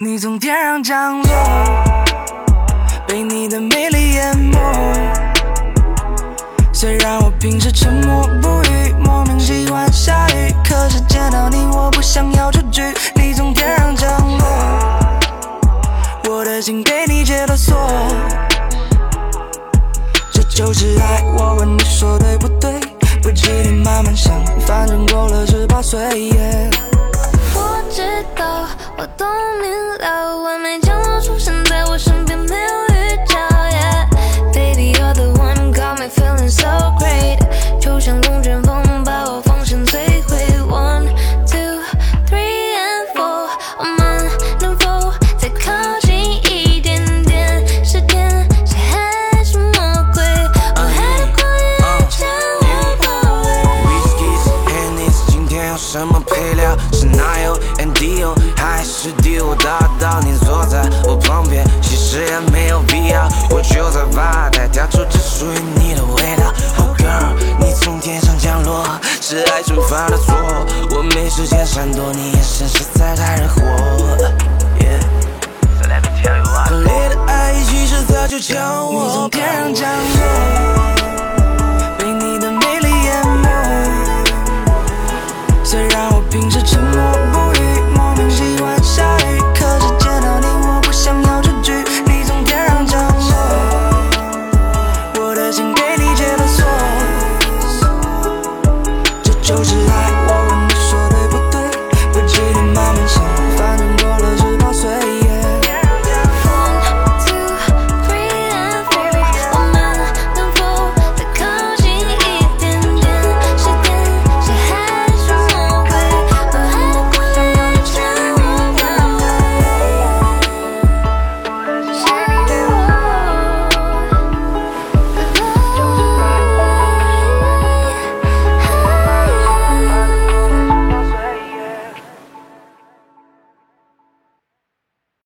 你从天上降落，被你的美丽淹没。虽然我平时沉默不语，莫名喜欢下雨，可是见到你我不想要出去。你从天上降落，我的心被你解了锁。这就是爱，我问你说对不对？不急你慢慢想，反正过了十八岁。没有必要。我就在发呆调出只属于你的味道。Oh girl，你从天上降落，是爱情犯的错。我没时间闪躲，你眼神实在太惹火。